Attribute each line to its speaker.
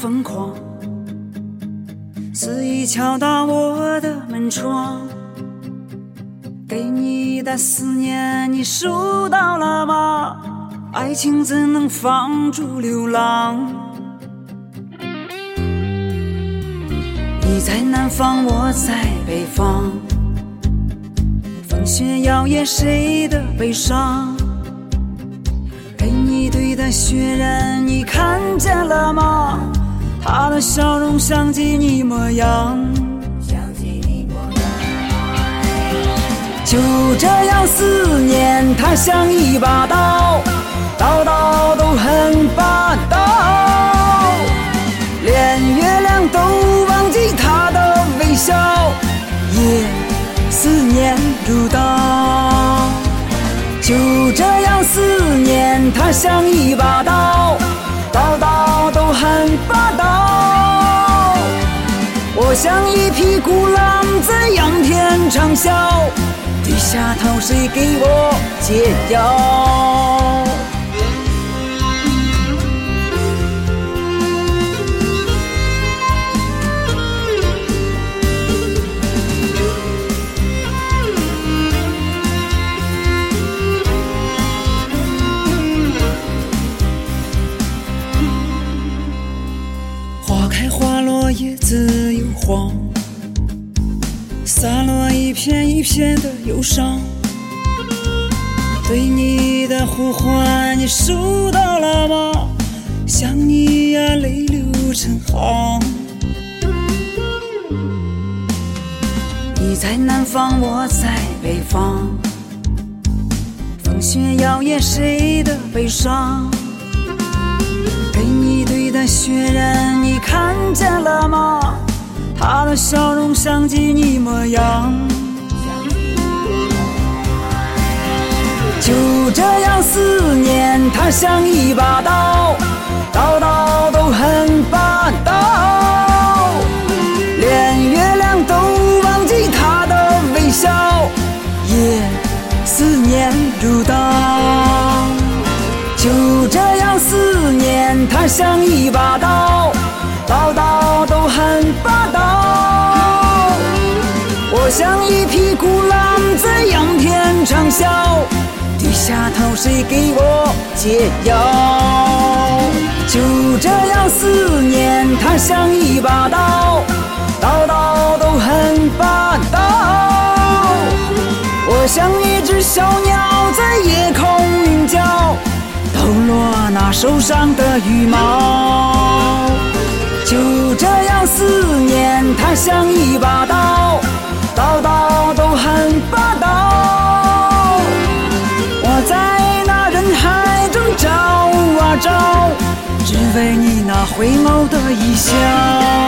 Speaker 1: 疯狂肆意敲打我的门窗。给你的思念，你收到了吗？爱情怎能放逐流浪？你在南方，我在北方，风雪摇曳谁的悲伤？给你堆的雪人，你看见了吗？他的笑容像极你模样。像极你模样就这样思念，它像一把刀，刀刀都很霸道。连月亮都忘记他的微笑，夜思念如刀。就这样思念，它像一把，刀像一匹孤狼在仰天长啸。低下头，谁给我解药？花开花落，叶子又黄。洒落一片一片的忧伤，对你的呼唤，你收到了吗？想你呀，泪流成行。你在南方，我在北方，风雪摇曳谁的悲伤？堆的雪人，你看见了吗？他的笑容像极你模样，就这样思念，它像一把刀，刀刀都很霸道。连月亮都忘记他的微笑，夜思念如刀。就这，它像一把刀。刀刀都很霸道，我像一匹孤狼在仰天长啸，低下头谁给我解药？就这样思念，它像一把刀，刀刀都很霸道。我像一只小鸟，落那受伤的羽毛。就这样思念，它像一把刀，刀刀都很霸道。我在那人海中找啊找，只为你那回眸的一笑。